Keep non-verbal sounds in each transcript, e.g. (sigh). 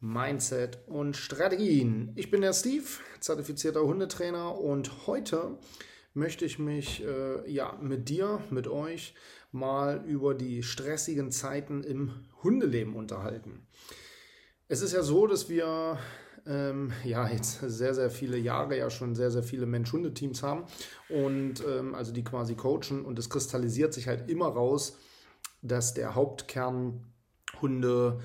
Mindset und Strategien. Ich bin der Steve, zertifizierter Hundetrainer und heute möchte ich mich äh, ja mit dir, mit euch mal über die stressigen Zeiten im Hundeleben unterhalten. Es ist ja so, dass wir ähm, ja jetzt sehr, sehr viele Jahre ja schon sehr, sehr viele Mensch-Hunde-Teams haben und ähm, also die quasi coachen und es kristallisiert sich halt immer raus, dass der Hauptkern Hunde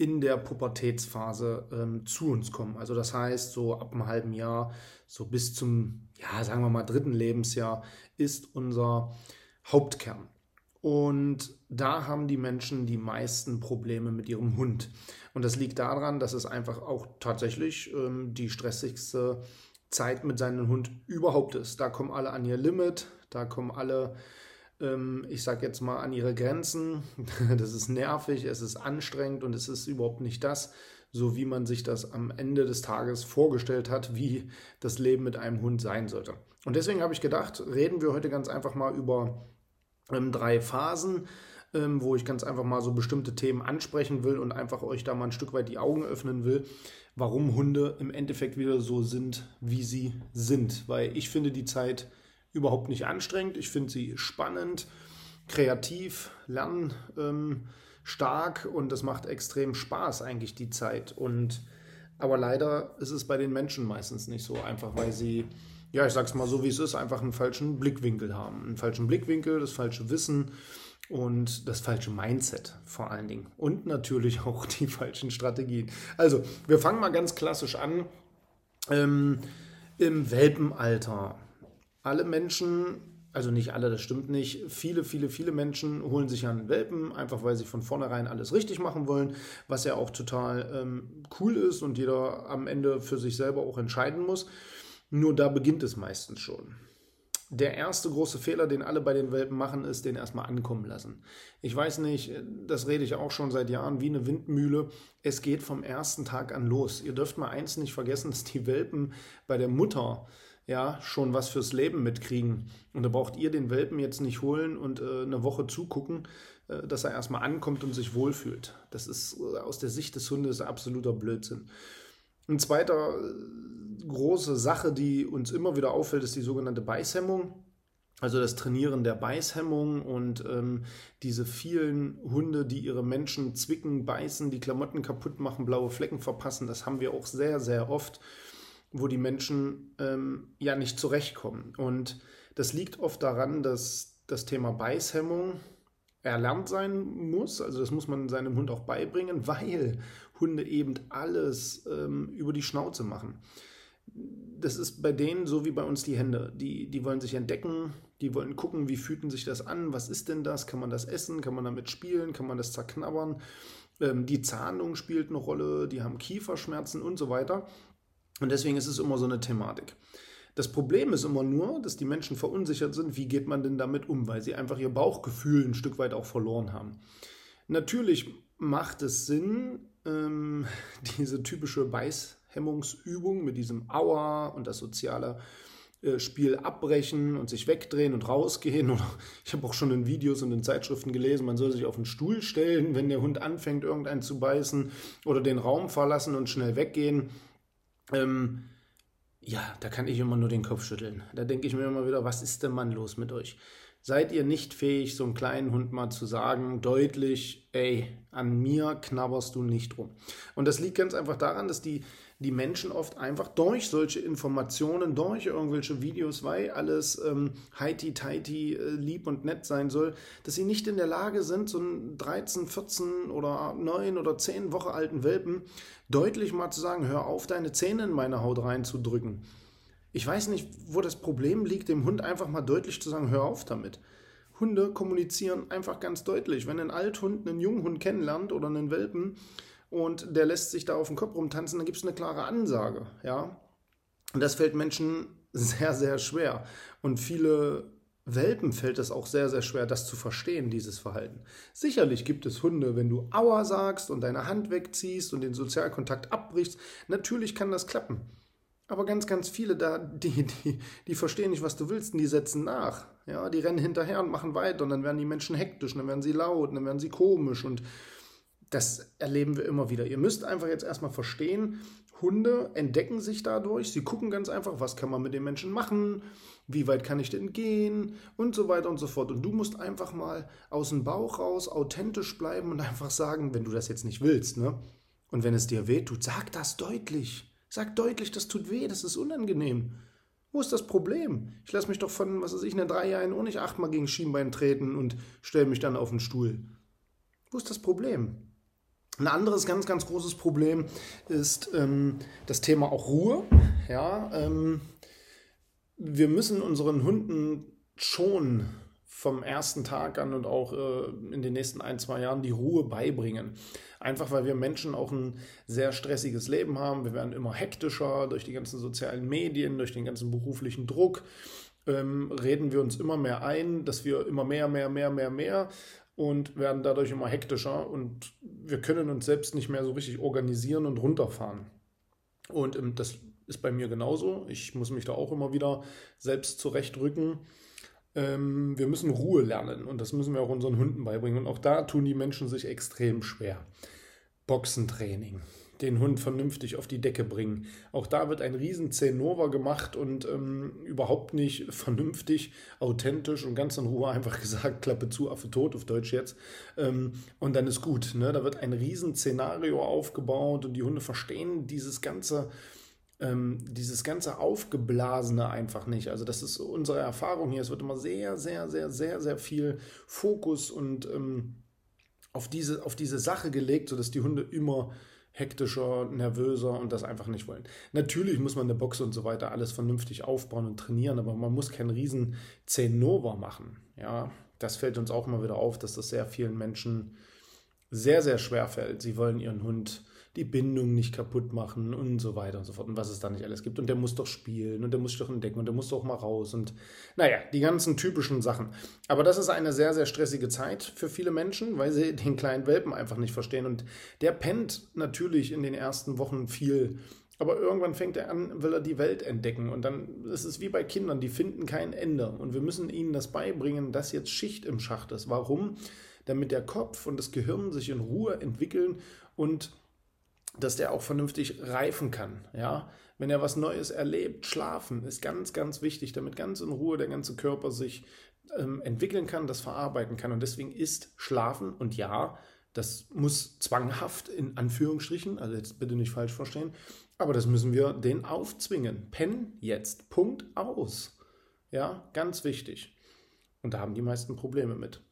in der Pubertätsphase ähm, zu uns kommen. Also das heißt, so ab einem halben Jahr, so bis zum, ja, sagen wir mal, dritten Lebensjahr ist unser Hauptkern. Und da haben die Menschen die meisten Probleme mit ihrem Hund. Und das liegt daran, dass es einfach auch tatsächlich ähm, die stressigste Zeit mit seinem Hund überhaupt ist. Da kommen alle an ihr Limit, da kommen alle ich sage jetzt mal, an ihre Grenzen. (laughs) Das ist nervig, es ist anstrengend und es ist überhaupt nicht das, so wie man sich das am Ende des Tages vorgestellt hat, wie das Leben mit einem Hund sein sollte. Und deswegen habe ich gedacht, reden wir heute ganz einfach mal über ähm, drei Phasen, ähm, wo ich ganz einfach mal so bestimmte Themen ansprechen will und einfach euch da mal ein Stück weit die Augen öffnen will, warum Hunde im Endeffekt wieder so sind, wie sie sind. Weil ich finde die Zeit überhaupt nicht anstrengend. Ich finde sie spannend, kreativ, lernstark ähm, und das macht extrem Spaß eigentlich die Zeit. Und aber leider ist es bei den Menschen meistens nicht so einfach, weil sie, ja, ich sag's mal so wie es ist, einfach einen falschen Blickwinkel haben. Einen falschen Blickwinkel, das falsche Wissen und das falsche Mindset vor allen Dingen. Und natürlich (laughs) auch die falschen Strategien. Also, wir fangen mal ganz klassisch an. Ähm, Im Welpenalter alle Menschen, also nicht alle, das stimmt nicht, viele, viele, viele Menschen holen sich einen Welpen, einfach weil sie von vornherein alles richtig machen wollen, was ja auch total ähm, cool ist und jeder am Ende für sich selber auch entscheiden muss. Nur da beginnt es meistens schon. Der erste große Fehler, den alle bei den Welpen machen, ist, den erstmal ankommen lassen. Ich weiß nicht, das rede ich auch schon seit Jahren wie eine Windmühle. Es geht vom ersten Tag an los. Ihr dürft mal eins nicht vergessen, dass die Welpen bei der Mutter ja, schon was fürs Leben mitkriegen. Und da braucht ihr den Welpen jetzt nicht holen und äh, eine Woche zugucken, äh, dass er erstmal ankommt und sich wohlfühlt. Das ist äh, aus der Sicht des Hundes absoluter Blödsinn. Eine zweite äh, große Sache, die uns immer wieder auffällt, ist die sogenannte Beißhemmung. Also das Trainieren der Beißhemmung und ähm, diese vielen Hunde, die ihre Menschen zwicken, beißen, die Klamotten kaputt machen, blaue Flecken verpassen, das haben wir auch sehr, sehr oft wo die Menschen ähm, ja nicht zurechtkommen. Und das liegt oft daran, dass das Thema Beißhemmung erlernt sein muss. Also das muss man seinem Hund auch beibringen, (laughs) weil Hunde eben alles ähm, über die Schnauze machen. Das ist bei denen so wie bei uns die Hände. Die, die wollen sich entdecken, die wollen gucken, wie fühlt sich das an, was ist denn das, kann man das essen, kann man damit spielen, kann man das zerknabbern. Ähm, die Zahnung spielt eine Rolle, die haben Kieferschmerzen und so weiter. Und deswegen ist es immer so eine Thematik. Das Problem ist immer nur, dass die Menschen verunsichert sind, wie geht man denn damit um, weil sie einfach ihr Bauchgefühl ein Stück weit auch verloren haben. Natürlich macht es Sinn, ähm, (laughs) diese typische Beißhemmungsübung mit diesem Aua und das soziale äh, Spiel abbrechen und sich wegdrehen und rausgehen. Oder (laughs) ich habe auch schon in Videos und in Zeitschriften gelesen, man soll sich auf den Stuhl stellen, wenn der Hund anfängt, irgendeinen zu beißen oder den Raum verlassen und schnell weggehen. Ähm, ja, da kann ich immer nur den Kopf schütteln. Da denke ich mir immer wieder, was ist denn Mann los mit euch? Seid ihr nicht fähig, so einem kleinen Hund mal zu sagen, deutlich, ey, an mir knabberst du nicht rum. Und das liegt ganz einfach daran, dass die die Menschen oft einfach durch solche Informationen, durch irgendwelche Videos, weil alles ähm, heiti-teiti, äh, lieb und nett sein soll, dass sie nicht in der Lage sind, so einen 13, 14 oder 9 oder 10 Woche alten Welpen deutlich mal zu sagen, hör auf, deine Zähne in meine Haut reinzudrücken. Ich weiß nicht, wo das Problem liegt, dem Hund einfach mal deutlich zu sagen, hör auf damit. Hunde kommunizieren einfach ganz deutlich. Wenn ein Althund einen Junghund kennenlernt oder einen Welpen und der lässt sich da auf den Kopf rumtanzen, dann gibt es eine klare Ansage. Ja? Und das fällt Menschen sehr, sehr schwer. Und viele Welpen fällt es auch sehr, sehr schwer, das zu verstehen, dieses Verhalten. Sicherlich gibt es Hunde, wenn du Aua sagst und deine Hand wegziehst und den Sozialkontakt abbrichst, natürlich kann das klappen. Aber ganz, ganz viele da, die, die, die verstehen nicht, was du willst und die setzen nach. Ja, die rennen hinterher und machen weiter und dann werden die Menschen hektisch, dann werden sie laut, dann werden sie komisch und das erleben wir immer wieder. Ihr müsst einfach jetzt erstmal verstehen, Hunde entdecken sich dadurch, sie gucken ganz einfach, was kann man mit den Menschen machen, wie weit kann ich denn gehen und so weiter und so fort. Und du musst einfach mal aus dem Bauch raus authentisch bleiben und einfach sagen, wenn du das jetzt nicht willst, ne? Und wenn es dir weh tut, sag das deutlich. Sag deutlich, das tut weh, das ist unangenehm. Wo ist das Problem? Ich lasse mich doch von, was weiß ich, in drei Jahren auch nicht achtmal gegen Schienbein treten und stelle mich dann auf den Stuhl. Wo ist das Problem? Ein anderes ganz, ganz großes Problem ist ähm, das Thema auch Ruhe. Ja, ähm, wir müssen unseren Hunden schon vom ersten Tag an und auch äh, in den nächsten ein, zwei Jahren die Ruhe beibringen. Einfach weil wir Menschen auch ein sehr stressiges Leben haben. Wir werden immer hektischer durch die ganzen sozialen Medien, durch den ganzen beruflichen Druck. Ähm, reden wir uns immer mehr ein, dass wir immer mehr, mehr, mehr, mehr, mehr und werden dadurch immer hektischer und wir können uns selbst nicht mehr so richtig organisieren und runterfahren. Und ähm, das ist bei mir genauso. Ich muss mich da auch immer wieder selbst zurechtrücken. Ähm, wir müssen Ruhe lernen und das müssen wir auch unseren Hunden beibringen. Und auch da tun die Menschen sich extrem schwer. Boxentraining, den Hund vernünftig auf die Decke bringen. Auch da wird ein riesen Zenova gemacht und ähm, überhaupt nicht vernünftig, authentisch und ganz in Ruhe einfach (laughs) gesagt, Klappe zu, Affe tot, auf Deutsch jetzt. Ähm, und dann ist gut. Ne? Da wird ein riesen Szenario aufgebaut und die Hunde verstehen dieses ganze ähm, dieses ganze Aufgeblasene einfach nicht. Also das ist unsere Erfahrung hier. Es wird immer sehr, sehr, sehr, sehr, sehr viel Fokus und ähm, auf, diese, auf diese Sache gelegt, sodass die Hunde immer hektischer, nervöser und das einfach nicht wollen. Natürlich muss man eine Box und so weiter alles vernünftig aufbauen und trainieren, aber man muss keinen riesen Zenova machen. Ja, das fällt uns auch immer wieder auf, dass das sehr vielen Menschen sehr, sehr schwer fällt. Sie wollen ihren Hund die Bindung nicht kaputt machen und so weiter und so fort und was es da nicht alles gibt. Und der muss doch spielen und der muss doch entdecken und der muss doch mal raus und naja, die ganzen typischen Sachen. Aber das ist eine sehr, sehr stressige Zeit für viele Menschen, weil sie den kleinen Welpen einfach nicht verstehen. Und der pennt natürlich in den ersten Wochen viel. Aber irgendwann fängt er an, will er die Welt entdecken. Und dann ist es wie bei Kindern, die finden kein Ende. Und wir müssen ihnen das beibringen, dass jetzt Schicht im Schacht ist. Warum? Damit der Kopf und das Gehirn sich in Ruhe entwickeln und dass der auch vernünftig reifen kann. Ja? Wenn er was Neues erlebt, schlafen ist ganz, ganz wichtig, damit ganz in Ruhe der ganze Körper sich ähm, entwickeln kann, das verarbeiten kann. Und deswegen ist Schlafen, und ja, das muss zwanghaft in Anführungsstrichen, also jetzt bitte nicht falsch verstehen, aber das müssen wir den aufzwingen. Penn jetzt, Punkt aus. Ja, ganz wichtig. Und da haben die meisten Probleme mit.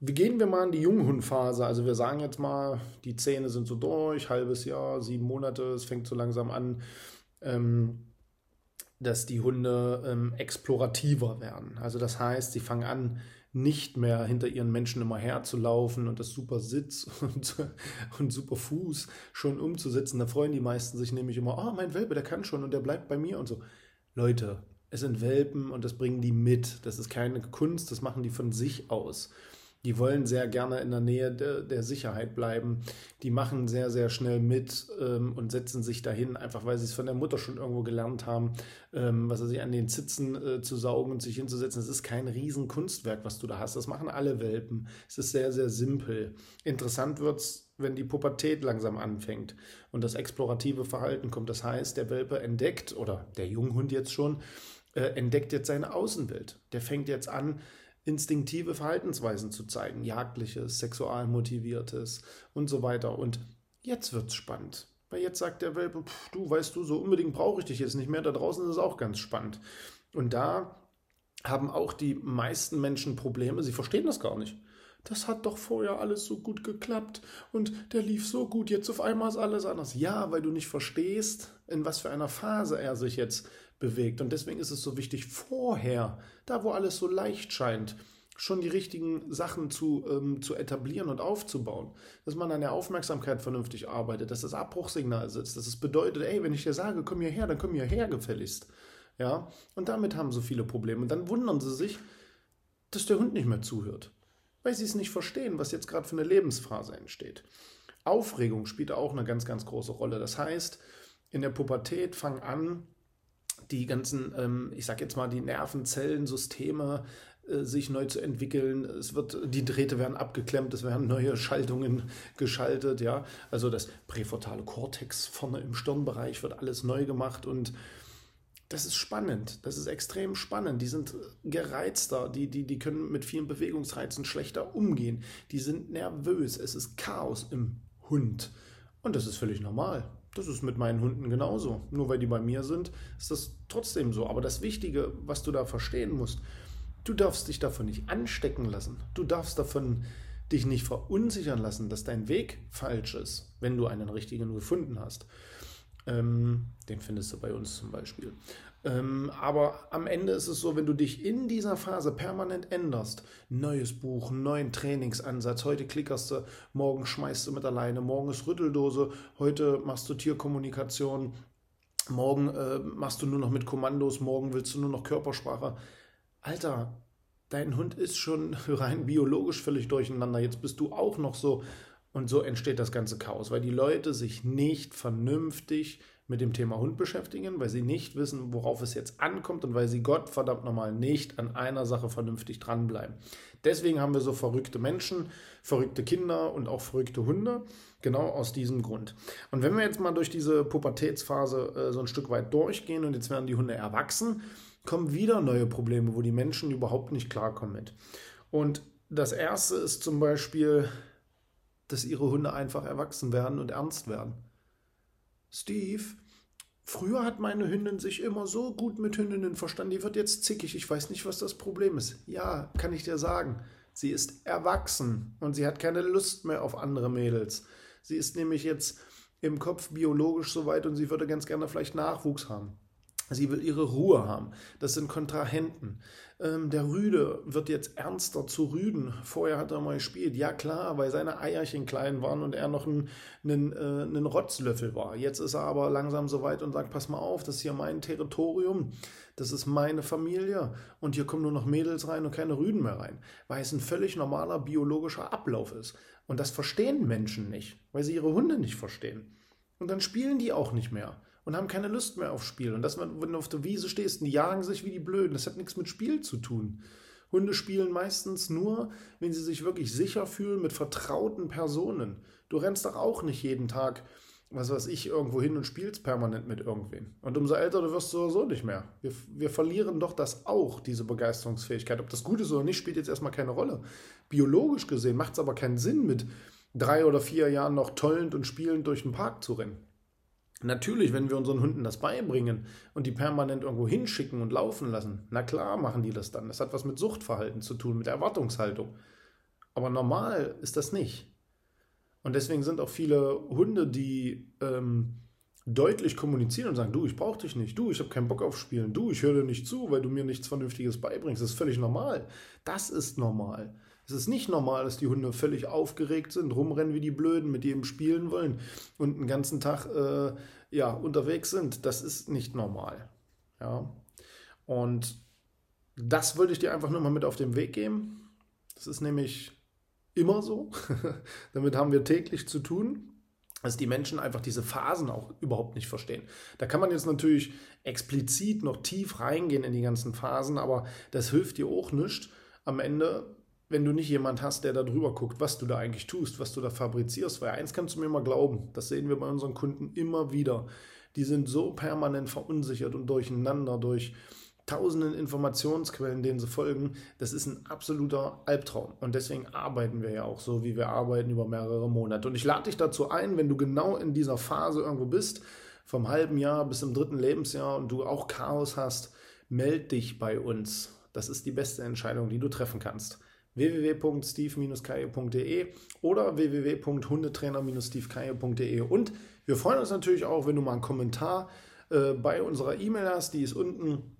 Wie gehen wir mal in die Junghundphase? Also wir sagen jetzt mal, die Zähne sind so durch, halbes Jahr, sieben Monate, es fängt so langsam an, ähm, dass die Hunde ähm, explorativer werden. Also das heißt, sie fangen an, nicht mehr hinter ihren Menschen immer herzulaufen und das super Sitz (laughs) und, und super Fuß schon umzusetzen. Da freuen die meisten sich nämlich immer, oh, mein Welpe, der kann schon und der bleibt bei mir und so. Leute, es sind Welpen und das bringen die mit. Das ist keine Kunst, das machen die von sich aus. Die wollen sehr gerne in der Nähe de, der Sicherheit bleiben. Die machen sehr, sehr schnell mit ähm, und setzen sich dahin, einfach weil sie es von der Mutter schon irgendwo gelernt haben, ähm, was sie an den Zitzen äh, zu saugen und sich hinzusetzen. Es ist kein Riesenkunstwerk, was du da hast. Das machen alle Welpen. Es ist sehr, sehr simpel. Interessant wird es, wenn die Pubertät langsam anfängt und das explorative Verhalten kommt. Das heißt, der Welpe entdeckt, oder der Junghund jetzt schon, äh, entdeckt jetzt seine Außenwelt. Der fängt jetzt an, instinktive Verhaltensweisen zu zeigen, jagdliches, sexualmotiviertes und so weiter. Und jetzt wird's spannend. Weil jetzt sagt der Welpe, pff, du weißt du, so unbedingt brauche ich dich jetzt nicht mehr. Da draußen ist es auch ganz spannend. Und da haben auch die meisten Menschen Probleme. Sie verstehen das gar nicht. Das hat doch vorher alles so gut geklappt und der lief so gut. Jetzt auf einmal ist alles anders. Ja, weil du nicht verstehst, in was für einer Phase er sich jetzt bewegt. Und deswegen ist es so wichtig, vorher, da wo alles so leicht scheint, schon die richtigen Sachen zu, ähm, zu etablieren und aufzubauen. Dass man an der Aufmerksamkeit vernünftig arbeitet, dass das Abbruchsignal sitzt, dass es bedeutet, ey, wenn ich dir sage, komm hierher, dann komm hierher gefälligst. Ja, und damit haben so viele Probleme. Und dann wundern sie sich, dass der Hund nicht mehr zuhört, weil sie es nicht verstehen, was jetzt gerade für eine Lebensphase entsteht. Aufregung spielt auch eine ganz, ganz große Rolle. Das heißt, in der Pubertät fangen an, die ganzen, ähm, ich sag jetzt mal, die Nervenzellensysteme äh, sich neu zu entwickeln. Es wird, die Drähte werden abgeklemmt, es werden neue Schaltungen geschaltet, ja. Also das präfrontale Kortex vorne im Stirnbereich wird alles neu gemacht und das ist spannend, das ist extrem spannend. Die sind gereizter, die, die, die können mit vielen Bewegungsreizen schlechter umgehen. Die sind nervös, es ist Chaos im Hund. Und das ist völlig normal. Das ist mit meinen Hunden genauso. Nur weil die bei mir sind, ist das trotzdem so. Aber das Wichtige, was du da verstehen musst, du darfst dich davon nicht anstecken lassen. Du darfst davon dich nicht verunsichern lassen, dass dein Weg falsch ist, wenn du einen richtigen gefunden hast. Ähm, den findest du bei uns zum Beispiel. Ähm, aber am Ende ist es so, wenn du dich in dieser Phase permanent änderst, neues Buch, neuen Trainingsansatz, heute klickerst du, morgen schmeißt du mit alleine, morgen ist Rütteldose, heute machst du Tierkommunikation, morgen äh, machst du nur noch mit Kommandos, morgen willst du nur noch Körpersprache. Alter, dein Hund ist schon (laughs) rein biologisch völlig durcheinander. Jetzt bist du auch noch so und so entsteht das ganze Chaos, weil die Leute sich nicht vernünftig mit dem Thema Hund beschäftigen, weil sie nicht wissen, worauf es jetzt ankommt und weil sie Gott verdammt nochmal nicht an einer Sache vernünftig dranbleiben. Deswegen haben wir so verrückte Menschen, verrückte Kinder und auch verrückte Hunde, genau aus diesem Grund. Und wenn wir jetzt mal durch diese Pubertätsphase äh, so ein Stück weit durchgehen und jetzt werden die Hunde erwachsen, kommen wieder neue Probleme, wo die Menschen überhaupt nicht klarkommen mit. Und das erste ist zum Beispiel dass ihre Hunde einfach erwachsen werden und ernst werden. Steve, früher hat meine Hündin sich immer so gut mit Hündinnen verstanden, die wird jetzt zickig, ich weiß nicht, was das Problem ist. Ja, kann ich dir sagen. Sie ist erwachsen und sie hat keine Lust mehr auf andere Mädels. Sie ist nämlich jetzt im Kopf biologisch so weit und sie würde ganz gerne vielleicht Nachwuchs haben. Sie will ihre Ruhe haben. Das sind Kontrahenten. Ähm, der Rüde wird jetzt ernster zu Rüden. Vorher hat er mal gespielt. Ja klar, weil seine Eierchen klein waren und er noch ein, ein, äh, ein Rotzlöffel war. Jetzt ist er aber langsam so weit und sagt, pass mal auf, das ist hier mein Territorium. Das ist meine Familie. Und hier kommen nur noch Mädels rein und keine Rüden mehr rein. Weil es ein völlig normaler biologischer Ablauf ist. Und das verstehen Menschen nicht, weil sie ihre Hunde nicht verstehen. Und dann spielen die auch nicht mehr und haben keine Lust mehr auf Spiel. Und das, wenn du auf der Wiese stehst, die jagen sich wie die Blöden. Das hat nichts mit Spiel zu tun. Hunde spielen meistens nur, wenn sie sich wirklich sicher fühlen mit vertrauten Personen. Du rennst doch auch nicht jeden Tag, was weiß ich, irgendwo hin und spielst permanent mit irgendwem. Und umso älter du wirst, sowieso nicht mehr. Wir, wir verlieren doch das auch, diese Begeisterungsfähigkeit. Ob das gut ist oder nicht, spielt jetzt erstmal keine Rolle. Biologisch gesehen macht es aber keinen Sinn, mit drei oder vier Jahren noch tollend und spielend durch den Park zu rennen. Natürlich, wenn wir unseren Hunden das beibringen und die permanent irgendwo hinschicken und laufen lassen, na klar machen die das dann. Das hat was mit Suchtverhalten zu tun, mit Erwartungshaltung. Aber normal ist das nicht. Und deswegen sind auch viele Hunde, die ähm, deutlich kommunizieren und sagen, du, ich brauche dich nicht, du, ich habe keinen Bock auf Spielen, du, ich höre dir nicht zu, weil du mir nichts Vernünftiges beibringst. Das ist völlig normal. Das ist normal. Es ist nicht normal, dass die Hunde völlig aufgeregt sind, rumrennen wie die Blöden, mit jedem spielen wollen und den ganzen Tag äh, ja, unterwegs sind. Das ist nicht normal. Ja. Und das wollte ich dir einfach nur mal mit auf den Weg geben. Das ist nämlich immer so. (laughs) Damit haben wir täglich zu tun dass die Menschen einfach diese Phasen auch überhaupt nicht verstehen. Da kann man jetzt natürlich explizit noch tief reingehen in die ganzen Phasen, aber das hilft dir auch nicht. Am Ende wenn du nicht jemand hast, der da drüber guckt, was du da eigentlich tust, was du da fabrizierst. Weil eins kannst du mir mal glauben, das sehen wir bei unseren Kunden immer wieder. Die sind so permanent verunsichert und durcheinander durch tausenden Informationsquellen, denen sie folgen, das ist ein absoluter Albtraum. Und deswegen arbeiten wir ja auch so, wie wir arbeiten über mehrere Monate. Und ich lade dich dazu ein, wenn du genau in dieser Phase irgendwo bist, vom halben Jahr bis zum dritten Lebensjahr und du auch Chaos hast, meld dich bei uns. Das ist die beste Entscheidung, die du treffen kannst www.steve-kaye.de oder www.hundetrainer-stevekaye.de. Und wir freuen uns natürlich auch, wenn du mal einen Kommentar äh, bei unserer E-Mail hast, die ist unten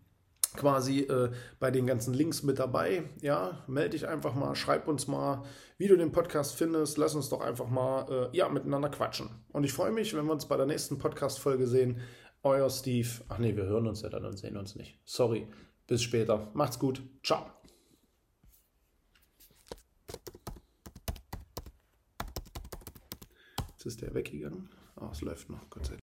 quasi äh, bei den ganzen Links mit dabei. Ja, melde dich einfach mal, schreib uns mal, wie du den Podcast findest. Lass uns doch einfach mal äh, ja, miteinander quatschen. Und ich freue mich, wenn wir uns bei der nächsten Podcast-Folge sehen. Euer Steve. Ach nee, wir hören uns ja dann und sehen uns nicht. Sorry. Bis später. Macht's gut. Ciao. Ist der weggegangen. Ah, oh, es läuft noch, Gott sei Dank.